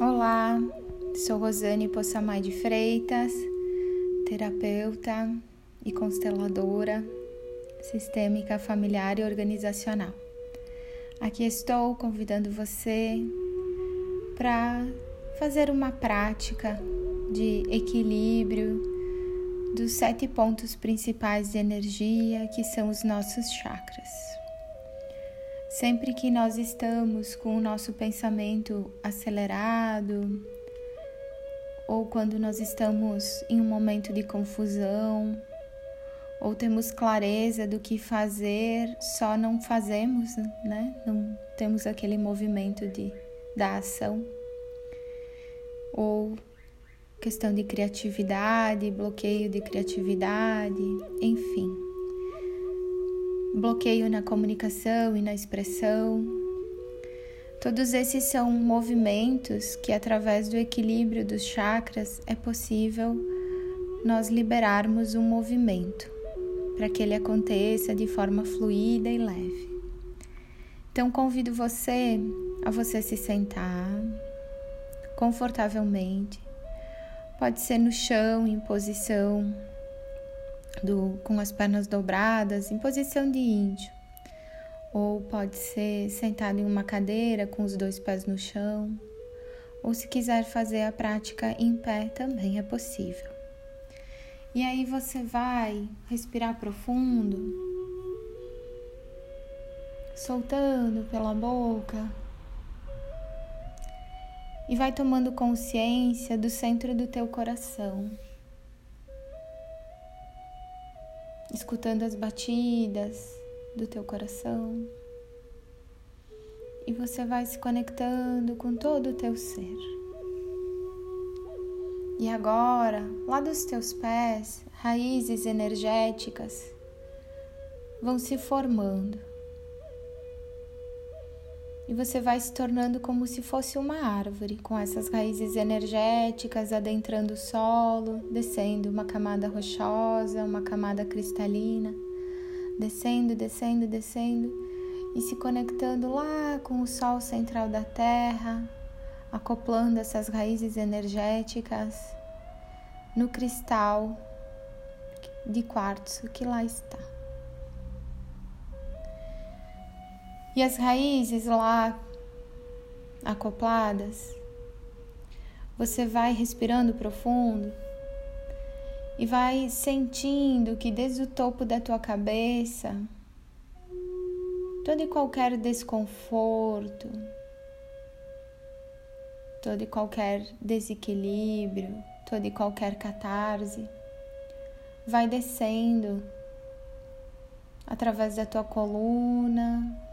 Olá, sou Rosane Possamay de Freitas, terapeuta e consteladora sistêmica familiar e organizacional. Aqui estou convidando você para fazer uma prática de equilíbrio dos sete pontos principais de energia que são os nossos chakras. Sempre que nós estamos com o nosso pensamento acelerado, ou quando nós estamos em um momento de confusão, ou temos clareza do que fazer, só não fazemos, né? Não temos aquele movimento de da ação. Ou questão de criatividade, bloqueio de criatividade, enfim bloqueio na comunicação e na expressão. Todos esses são movimentos que, através do equilíbrio dos chakras, é possível nós liberarmos um movimento para que ele aconteça de forma fluida e leve. Então, convido você a você se sentar confortavelmente. Pode ser no chão, em posição do, com as pernas dobradas, em posição de índio. Ou pode ser sentado em uma cadeira com os dois pés no chão. Ou se quiser fazer a prática em pé, também é possível. E aí você vai respirar profundo, soltando pela boca. E vai tomando consciência do centro do teu coração. Escutando as batidas do teu coração. E você vai se conectando com todo o teu ser. E agora, lá dos teus pés, raízes energéticas vão se formando e você vai se tornando como se fosse uma árvore, com essas raízes energéticas adentrando o solo, descendo uma camada rochosa, uma camada cristalina, descendo, descendo, descendo e se conectando lá com o sol central da Terra, acoplando essas raízes energéticas no cristal de quartzo que lá está. E as raízes lá acopladas, você vai respirando profundo e vai sentindo que desde o topo da tua cabeça, todo e qualquer desconforto, todo e qualquer desequilíbrio, toda e qualquer catarse vai descendo através da tua coluna,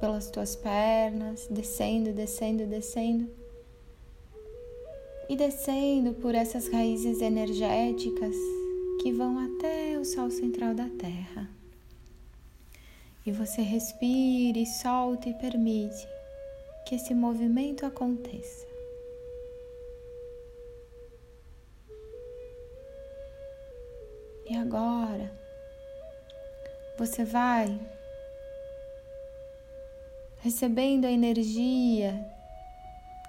pelas tuas pernas, descendo, descendo, descendo. E descendo por essas raízes energéticas que vão até o Sol central da Terra. E você respire, solta e permite que esse movimento aconteça. E agora você vai recebendo a energia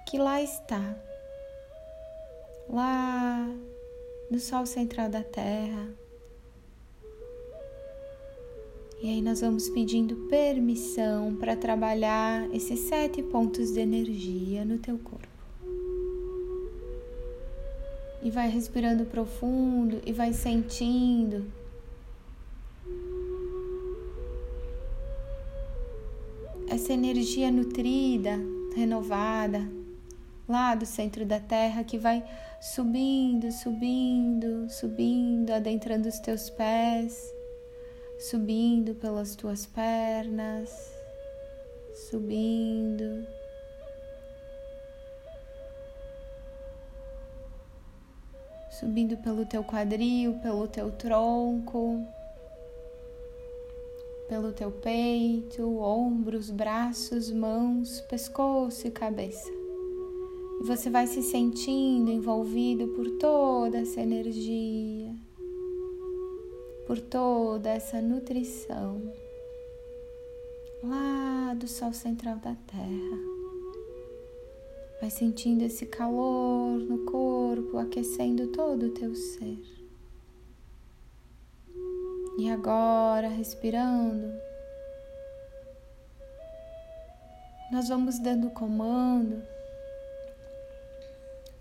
que lá está, lá no Sol central da Terra. E aí nós vamos pedindo permissão para trabalhar esses sete pontos de energia no teu corpo. E vai respirando profundo e vai sentindo essa energia nutrida, renovada, lá do centro da terra que vai subindo, subindo, subindo, adentrando os teus pés, subindo pelas tuas pernas, subindo. Subindo pelo teu quadril, pelo teu tronco, pelo teu peito, ombros, braços, mãos, pescoço e cabeça. E você vai se sentindo envolvido por toda essa energia, por toda essa nutrição lá do Sol central da Terra. Vai sentindo esse calor no corpo, aquecendo todo o teu ser. E agora, respirando, nós vamos dando comando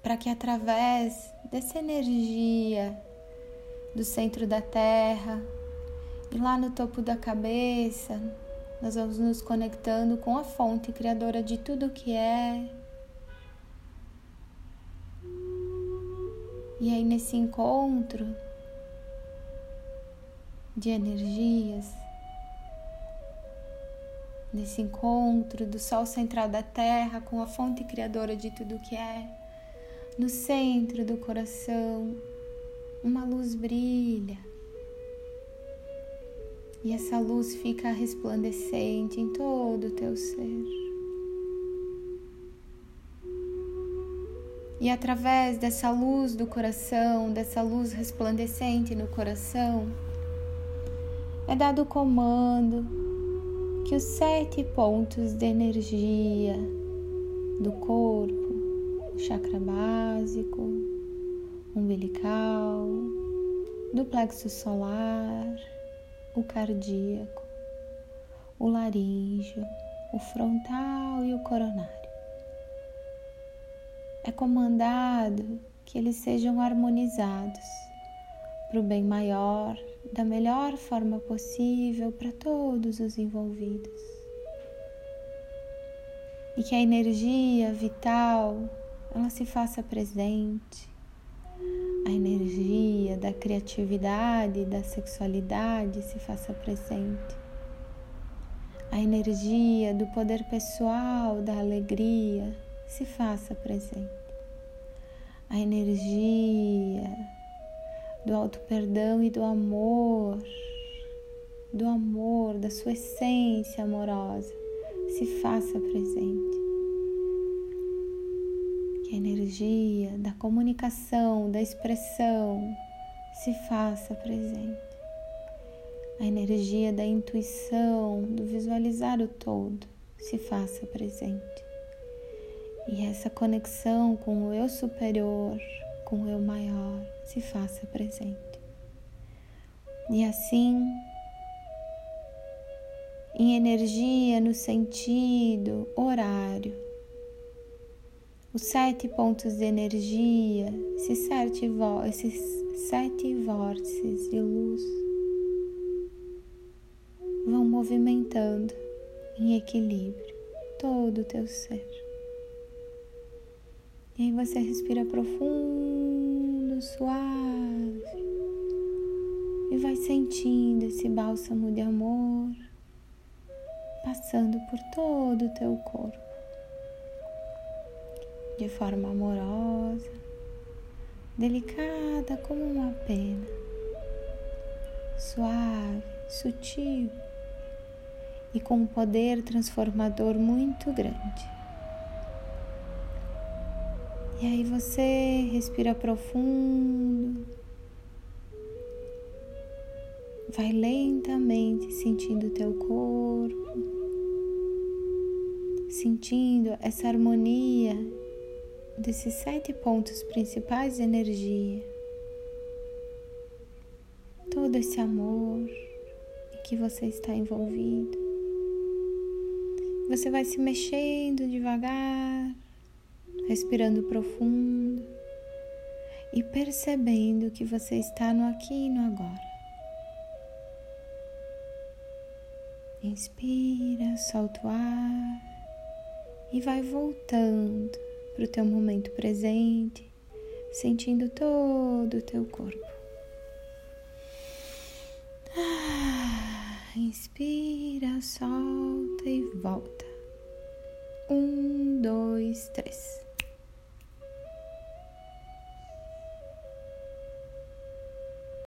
para que através dessa energia do centro da Terra e lá no topo da cabeça, nós vamos nos conectando com a fonte criadora de tudo que é. E aí, nesse encontro de energias, nesse encontro do Sol central da Terra com a fonte criadora de tudo que é, no centro do coração, uma luz brilha. E essa luz fica resplandecente em todo o teu ser. E através dessa luz do coração, dessa luz resplandecente no coração, é dado o comando que os sete pontos de energia do corpo, o chakra básico, umbilical, do plexo solar, o cardíaco, o laríngeo, o frontal e o coronário. É comandado que eles sejam harmonizados para o bem maior, da melhor forma possível para todos os envolvidos. E que a energia vital ela se faça presente a energia da criatividade, da sexualidade se faça presente. A energia do poder pessoal, da alegria se faça presente. A energia do auto perdão e do amor, do amor, da sua essência amorosa se faça presente que a energia da comunicação, da expressão se faça presente. A energia da intuição, do visualizar o todo se faça presente. E essa conexão com o eu superior, com o eu maior, se faça presente. E assim, em energia no sentido horário, os sete pontos de energia, esses sete, esses sete vórtices de luz vão movimentando em equilíbrio todo o teu ser. E aí você respira profundo, suave e vai sentindo esse bálsamo de amor passando por todo o teu corpo de forma amorosa, delicada como uma pena, suave, sutil e com um poder transformador muito grande. E aí você respira profundo, vai lentamente sentindo o teu corpo, sentindo essa harmonia desses sete pontos principais de energia, todo esse amor em que você está envolvido. Você vai se mexendo devagar, respirando profundo e percebendo que você está no aqui e no agora. Inspira, solta o ar e vai voltando para o teu momento presente, sentindo todo o teu corpo. Ah, inspira, solta e volta. Um, dois, três.